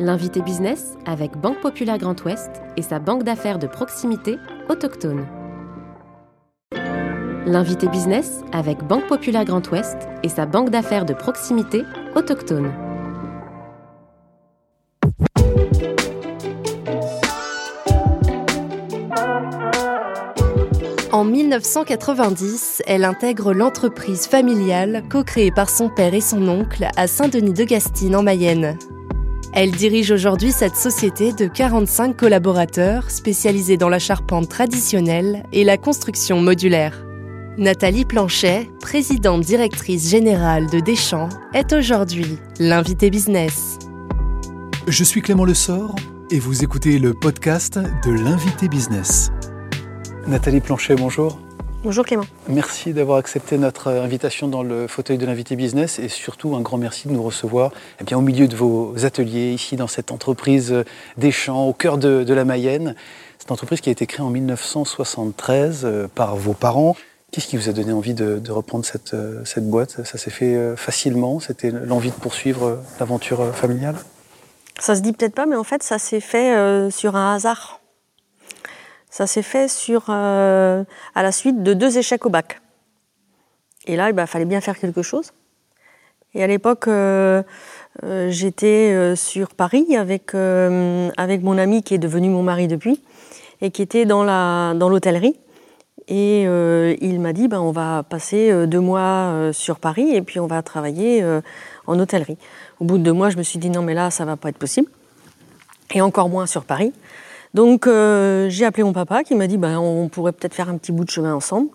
L'invité business avec Banque Populaire Grand Ouest et sa banque d'affaires de proximité autochtone. L'invité business avec Banque Populaire Grand Ouest et sa banque d'affaires de proximité autochtone. En 1990, elle intègre l'entreprise familiale co-créée par son père et son oncle à Saint-Denis-de-Gastine en Mayenne. Elle dirige aujourd'hui cette société de 45 collaborateurs spécialisés dans la charpente traditionnelle et la construction modulaire. Nathalie Planchet, présidente directrice générale de Deschamps, est aujourd'hui l'invité business. Je suis Clément Lessort et vous écoutez le podcast de l'invité business. Nathalie Planchet, bonjour. Bonjour Clément. Merci d'avoir accepté notre invitation dans le fauteuil de l'invité business et surtout un grand merci de nous recevoir eh bien, au milieu de vos ateliers, ici dans cette entreprise des champs, au cœur de, la Mayenne. Cette entreprise qui a été créée en 1973 euh, par vos parents. Qu'est-ce qui vous a donné envie de, reprendre cette, euh, cette, boîte? Ça s'est fait euh, facilement? C'était l'envie de poursuivre l'aventure familiale? Ça se dit peut-être pas, mais en fait, ça s'est fait sur un hasard. Ça s'est fait euh, à la suite de deux échecs au bac. Et là, il bah, fallait bien faire quelque chose. Et à l'époque, euh, euh, j'étais sur Paris avec, avec mon ami qui est devenu mon mari depuis et qui était dans l'hôtellerie. Dans et il m'a dit, bah, on va passer deux mois sur Paris et puis on va travailler en hôtellerie. Au bout de deux mois, je me suis dit, non mais là, ça va pas être possible. Et encore moins sur Paris. Donc euh, j'ai appelé mon papa qui m'a dit ben, on pourrait peut-être faire un petit bout de chemin ensemble.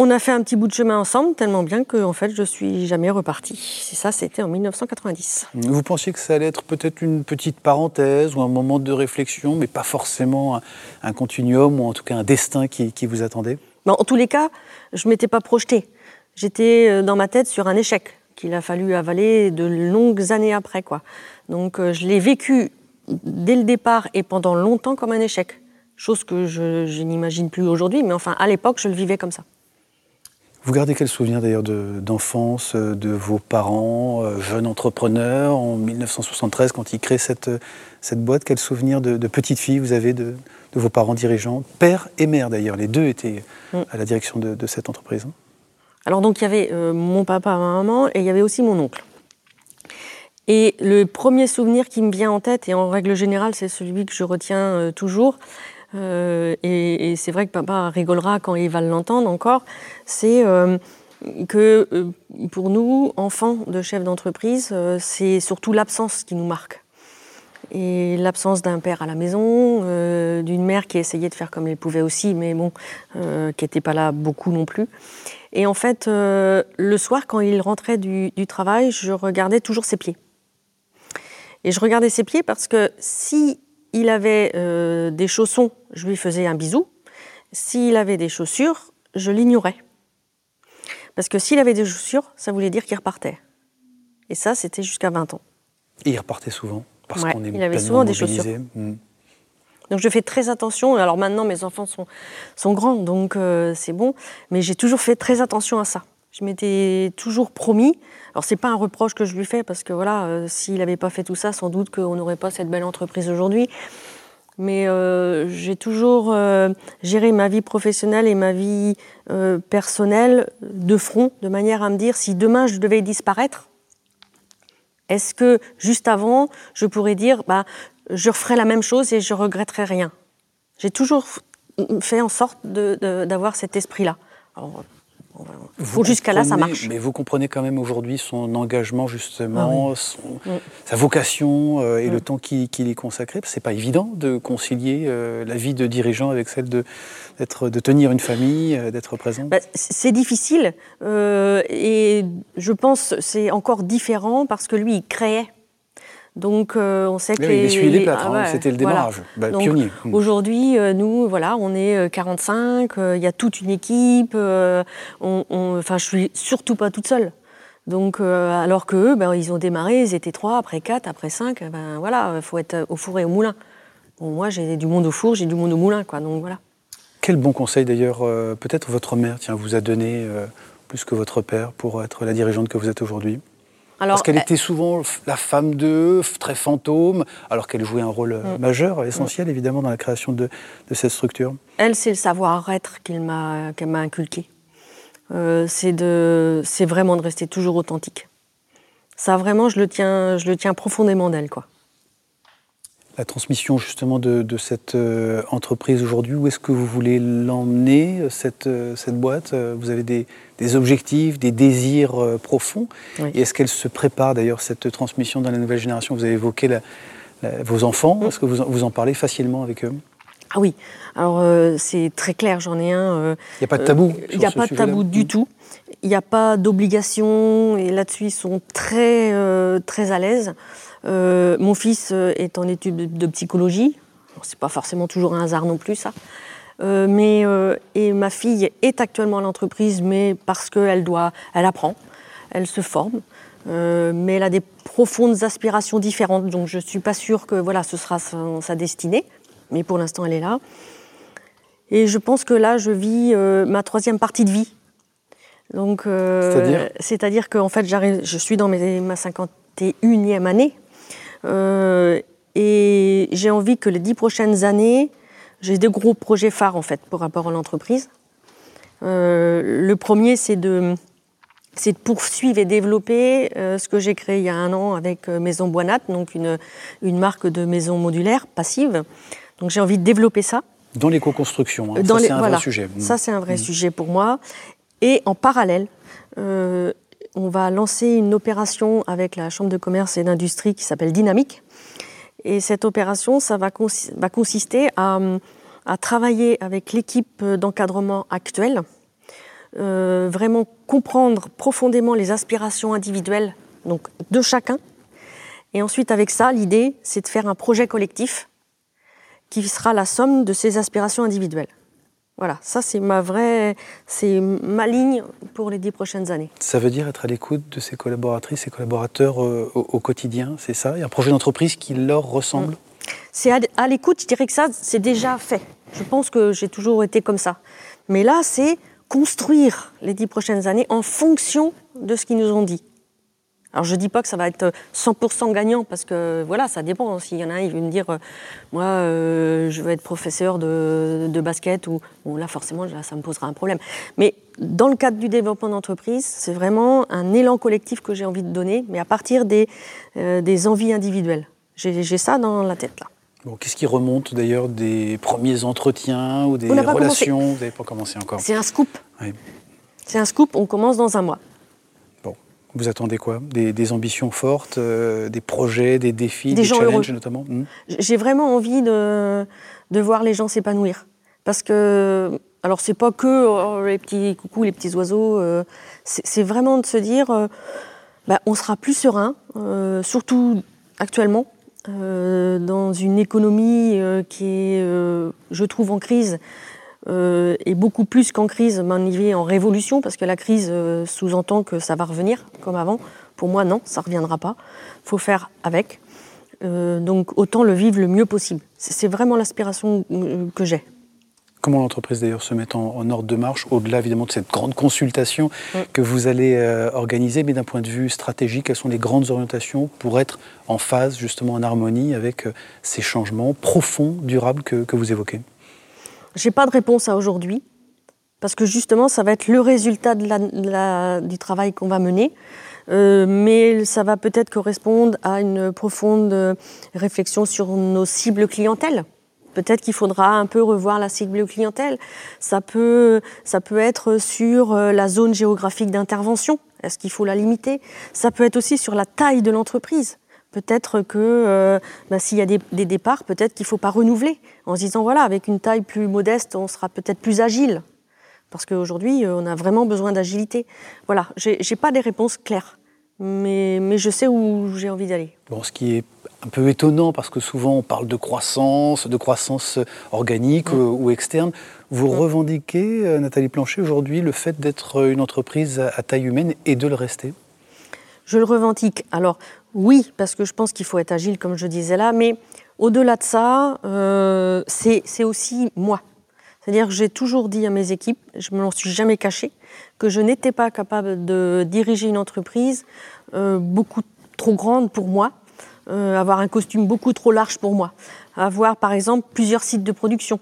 On a fait un petit bout de chemin ensemble, tellement bien que en fait, je suis jamais repartie. C'est ça, c'était en 1990. Vous pensiez que ça allait être peut-être une petite parenthèse ou un moment de réflexion, mais pas forcément un, continuum ou en tout cas un destin qui, vous attendait? Ben, En tous les cas, je ne m'étais pas projetée. J'étais euh, dans ma tête sur un échec qu'il a fallu avaler de longues années après. Quoi. Donc euh, je l'ai vécu dès le départ et pendant longtemps comme un échec. Chose que je, n'imagine plus aujourd'hui, mais enfin, à l'époque, je le vivais comme ça. Vous gardez quel souvenir d'ailleurs d'enfance de, de, vos parents, euh, jeunes entrepreneurs, en 1973, quand ils créent cette, cette boîte? Quel souvenir de, petite fille vous avez de, vos parents dirigeants? Père et mère d'ailleurs, les deux étaient mm. à la direction de, cette entreprise. Alors donc il y avait euh, mon papa, ma maman, et il y avait aussi mon oncle. Et le premier souvenir qui me vient en tête, et en règle générale, c'est celui que je retiens euh, toujours, euh, et, c'est vrai que papa rigolera quand il va l'entendre encore, c'est euh, que pour nous, enfants de chefs d'entreprise, c'est surtout l'absence qui nous marque. Et l'absence d'un père à la maison, d'une mère qui essayait de faire comme elle pouvait aussi, mais bon, qui n'était pas là beaucoup non plus. Et en fait, le soir, quand il rentrait du travail, je regardais toujours ses pieds. Et je regardais ses pieds parce que si il avait euh, des chaussons, je lui faisais un bisou. S'il avait des chaussures, je l'ignorais. Parce que s'il avait des chaussures, ça voulait dire qu'il repartait. Et ça, c'était jusqu'à 20 ans. Et il repartait souvent parce qu'on est Il avait souvent des chaussures. Hmm. Donc je fais très attention. Alors maintenant, mes enfants sont, sont grands, donc euh, c'est bon. Mais j'ai toujours fait très attention à ça. Je m'étais toujours promis. Alors c'est pas un reproche que je lui fais parce que voilà, euh, s'il n'avait pas fait tout ça, sans doute qu'on n'aurait pas cette belle entreprise aujourd'hui. Mais euh, j'ai toujours euh, géré ma vie professionnelle et ma vie personnelle de front, de manière à me dire si demain je devais disparaître, est-ce que juste avant je pourrais dire bah je referais la même chose et je regretterais rien? J'ai toujours fait en sorte d'avoir cet esprit-là. Jusqu'à là, ça marche. Mais vous comprenez quand même aujourd'hui son engagement, justement, ah sa vocation euh, et le temps qu'il y consacré. C'est pas évident de concilier euh, la vie de dirigeant avec celle de, de tenir une famille, euh, d'être présent. Bah, c'est difficile. et je pense c'est encore différent parce que lui, il créait donc euh, on sait que les, les plâtres, ah hein, c'était le démarrage, bah, pionnier. Hmm. Aujourd'hui, euh, nous, voilà, on est 45, euh, il y a toute une équipe. on, enfin, je suis surtout pas toute seule. Donc, alors qu'eux, ben, ils ont démarré, ils étaient trois, après quatre, après cinq. Ben voilà, il faut être au four et au moulin. Bon, moi, j'ai du monde au four, j'ai du monde au moulin, quoi. Donc voilà. Quel bon conseil d'ailleurs, peut-être votre mère, tiens, vous a donné plus que votre père pour être la dirigeante que vous êtes aujourd'hui? Parce qu'elle était souvent la femme de, très fantôme, alors qu'elle jouait un rôle mm. majeur, essentiel évidemment dans la création de, cette structure. Elle, c'est le savoir-être qu'elle m'a inculqué. Euh, c'est vraiment de rester toujours authentique. Ça, vraiment, je le tiens, je le tiens profondément d'elle, quoi. La transmission justement de, cette euh, entreprise aujourd'hui, où est-ce que vous voulez l'emmener, cette, euh, cette boîte Vous avez des, objectifs, des désirs profonds. Et est-ce qu'elle se prépare d'ailleurs, cette transmission dans la nouvelle génération? Vous avez évoqué vos enfants. Est-ce que vous, vous en parlez facilement avec eux? Ah oui, alors euh, c'est très clair, j'en ai un. Euh, il n'y a pas de tabou Il n'y a pas de tabou du tout. Il n'y a pas d'obligation et là-dessus ils sont très, euh, très à l'aise. Mon fils est en études de psychologie. C'est pas forcément toujours un hasard non plus ça. mais et ma fille est actuellement à l'entreprise, mais parce qu'elle doit, elle apprend, elle se forme. mais elle a des profondes aspirations différentes, donc je ne suis pas sûre que voilà, ce sera sa destinée mais pour l'instant elle est là. Et je pense que là, je vis euh, ma troisième partie de vie. Donc, euh, c'est-à-dire? qu'en fait, j'arrive, je suis dans mes, ma 51e année. Euh, et j'ai envie que les dix prochaines années, j'ai des gros projets phares en fait pour rapport à l'entreprise. le premier, c'est de, c'est de poursuivre et développer ce que j'ai créé il y a un an avec Maison Boinat, donc une, une marque de maison modulaire passive. Donc j'ai envie de développer ça. Dans l'éco-construction, hein. ça c'est un vrai sujet. Ça c'est un vrai sujet pour moi. Et en parallèle, euh, on va lancer une opération avec la Chambre de commerce et d'industrie qui s'appelle Dynamique. Et cette opération, ça va, consister à, travailler avec l'équipe d'encadrement actuelle, euh, vraiment comprendre profondément les aspirations individuelles donc de chacun. Et ensuite, avec ça, l'idée, c'est de faire un projet collectif qui sera la somme de ses aspirations individuelles. Voilà, ça c'est ma vraie, c'est ma ligne pour les dix prochaines années. Ça veut dire être à l'écoute de ses collaboratrices et collaborateurs euh, au, quotidien, c'est ça? A un projet d'entreprise qui leur ressemble? Mm. C'est à, l'écoute, je dirais que ça c'est déjà fait. Je pense que j'ai toujours été comme ça. Mais là, c'est construire les dix prochaines années en fonction de ce qu'ils nous ont dit. Alors je ne dis pas que ça va être 100% gagnant parce que voilà, ça dépend. S'il y en a un, il veut me dire, euh, moi, euh, je veux être professeur de, basket ou bon, là forcément, là, ça me posera un problème. Mais dans le cadre du développement d'entreprise, c'est vraiment un élan collectif que j'ai envie de donner, mais à partir des, euh, des envies individuelles. J'ai ça dans la tête là. Bon, Qu'est-ce qui remonte d'ailleurs des premiers entretiens ou des relations? Vous n'avez pas commencé encore. C'est un scoop. C'est un scoop. On commence dans un mois. Vous attendez quoi? Des, ambitions fortes, euh, des projets, des défis, des, challenges notamment? Hmm. J'ai vraiment envie de, de, voir les gens s'épanouir. Parce que, alors c'est pas que oh, les petits coucous, les petits oiseaux, euh, c'est vraiment de se dire, euh, bah, on sera plus serein, surtout actuellement, dans une économie qui est, je trouve, en crise euh, et beaucoup plus qu'en crise, mais en révolution, parce que la crise euh, sous-entend que ça va revenir comme avant. Pour moi, non, ça ne reviendra pas. Il faut faire avec. Euh, donc autant le vivre le mieux possible. C'est vraiment l'aspiration que j'ai. Comment l'entreprise d'ailleurs se met en, ordre de marche, au-delà évidemment de cette grande consultation que vous allez organiser, mais d'un point de vue stratégique, quelles sont les grandes orientations pour être en phase, justement en harmonie avec ces changements profonds, durables que vous évoquez? J'ai pas de réponse à aujourd'hui, parce que justement, ça va être le résultat du travail qu'on va mener. Euh, mais ça va peut-être correspondre à une profonde réflexion sur nos cibles clientèles. Peut-être qu'il faudra un peu revoir la cible clientèle. Ça peut, ça peut être sur euh, la zone géographique d'intervention. Est-ce qu'il faut la limiter? Ça peut être aussi sur la taille de l'entreprise. Peut-être que euh, bah, s'il y a des, départs, peut-être qu'il ne faut pas renouveler en se disant voilà, avec une taille plus modeste, on sera peut-être plus agile. Parce qu'aujourd'hui, euh, on a vraiment besoin d'agilité. Voilà, je n'ai pas des réponses claires, mais, mais je sais où j'ai envie d'aller. Bon, ce qui est un peu étonnant, parce que souvent on parle de croissance, de croissance organique ou, externe. Vous revendiquez, euh, Nathalie Planchet, aujourd'hui le fait d'être une entreprise à taille humaine et de le rester? Je le revendique. Alors, oui, parce que je pense qu'il faut être agile, comme je disais là, mais au-delà de ça, euh, c'est aussi moi. C'est-à-dire que j'ai toujours dit à mes équipes, je me l'en suis jamais caché, que je n'étais pas capable de diriger une entreprise euh, beaucoup trop grande pour moi, euh, avoir un costume beaucoup trop large pour moi, avoir par exemple plusieurs sites de production.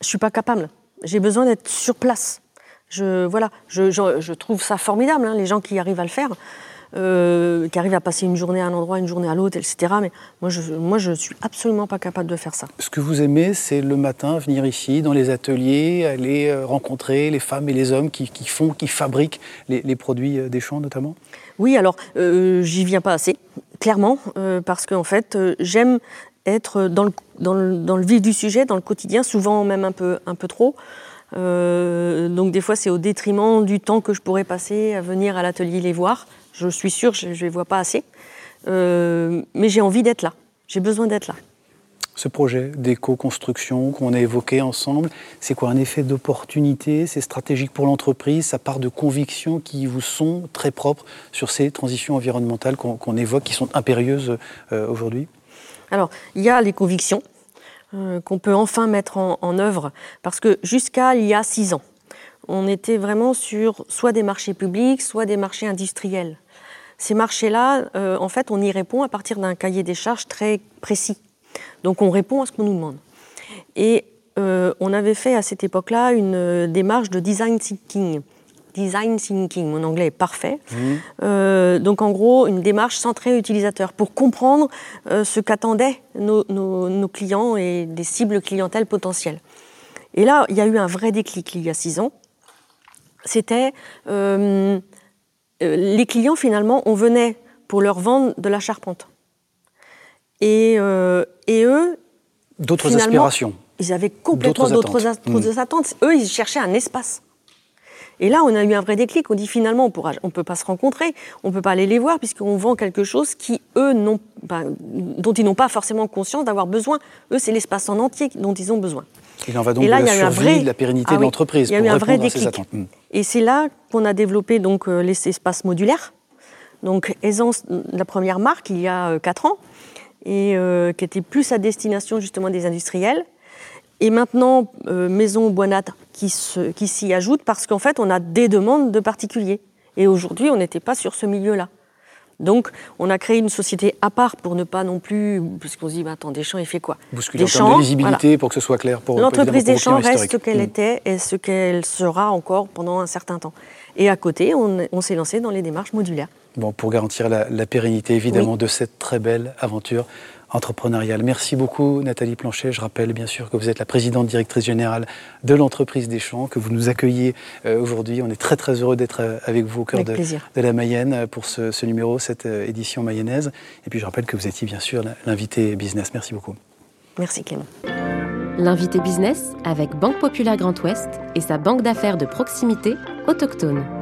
Je suis pas capable. J'ai besoin d'être sur place. Je, voilà, je trouve ça formidable, hein, les gens qui arrivent à le faire. Euh, qui arrivent à passer une journée à un endroit, une journée à l'autre, etc. Mais moi, je moi, je suis absolument pas capable de faire ça. Ce que vous aimez, c'est le matin venir ici, dans les ateliers, aller euh, rencontrer les femmes et les hommes qui, qui font, qui fabriquent les, les produits euh, des champs, notamment? Oui, alors, euh, j'y viens pas assez, clairement, euh, parce qu'en fait, euh, j'aime être dans le, dans, le, dans le, vif du sujet, dans le quotidien, souvent même un peu, un peu trop. Euh, donc des fois, c'est au détriment du temps que je pourrais passer à venir à l'atelier les voir. Je suis sûre, je ne les vois pas assez. Euh, mais j'ai envie d'être là. J'ai besoin d'être là. Ce projet d'éco-construction qu'on a évoqué ensemble, c'est quoi? Un effet d'opportunité? C'est stratégique pour l'entreprise? Ça part de convictions qui vous sont très propres sur ces transitions environnementales qu'on qu évoque, qui sont impérieuses euh, aujourd'hui? Alors, il y a les convictions euh, qu'on peut enfin mettre en, en œuvre, parce que jusqu'à il y a six ans, on était vraiment sur soit des marchés publics, soit des marchés industriels. Ces marchés-là, euh, en fait, on y répond à partir d'un cahier des charges très précis. Donc on répond à ce qu'on nous demande. Et euh, on avait fait à cette époque-là une euh, démarche de design thinking. Design thinking, mon anglais est parfait. Mmh. Euh, donc en gros, une démarche centrée utilisateur pour comprendre ce qu'attendaient nos, nos, nos, clients et des cibles clientèles potentielles. Et là, il y a eu un vrai déclic il y a six ans. C'était euh, les clients, finalement, on venait pour leur vendre de la charpente. Et, euh, et eux. D'autres aspirations. Ils avaient complètement d'autres attentes. Mmh. attentes. Eux, ils cherchaient un espace. Et là, on a eu un vrai déclic. On dit finalement, on ne on peut pas se rencontrer, on ne peut pas aller les voir, puisqu'on vend quelque chose qui, eux, ben, dont ils n'ont pas forcément conscience d'avoir besoin. Eux, c'est l'espace en entier dont ils ont besoin. Il en va donc et là, de la survie, vrai... de la pérennité ah, de l'entreprise. Il y a eu un vrai déclic. Mmh. Et c'est là qu'on a développé donc, euh, les espaces modulaires. Donc, Aisance, la première marque, il y a euh, 4 ans, et euh, qui était plus à destination justement des industriels. Et maintenant, euh, Maison Boinat qui, se, qui s'y ajoute parce qu'en fait, on a des demandes de particuliers. Et aujourd'hui, on n'était pas sur ce milieu-là. Donc, on a créé une société à part pour ne pas non plus. Parce qu'on se dit, bah, attends, Deschamps, il fait quoi? Bousculer en termes de visibilité voilà. pour que ce soit clair pour L'entreprise Deschamps reste ce qu'elle mmh. était et ce qu'elle sera encore pendant un certain temps. Et à côté, on, on s'est lancé dans les démarches modulaires. Bon, pour garantir la, la pérennité, évidemment, oui. de cette très belle aventure entrepreneuriale. Merci beaucoup Nathalie Planchet. Je rappelle bien sûr que vous êtes la présidente directrice générale de l'entreprise des Champs, que vous nous accueillez euh, aujourd'hui. On est très très heureux d'être euh, avec vous au cœur de, de, la Mayenne euh, pour ce, ce, numéro, cette édition mayonnaise. Et puis je rappelle que vous étiez bien sûr l'invité business. Merci beaucoup. Merci Clément. L'invité business avec Banque Populaire Grand Ouest et sa banque d'affaires de proximité autochtone.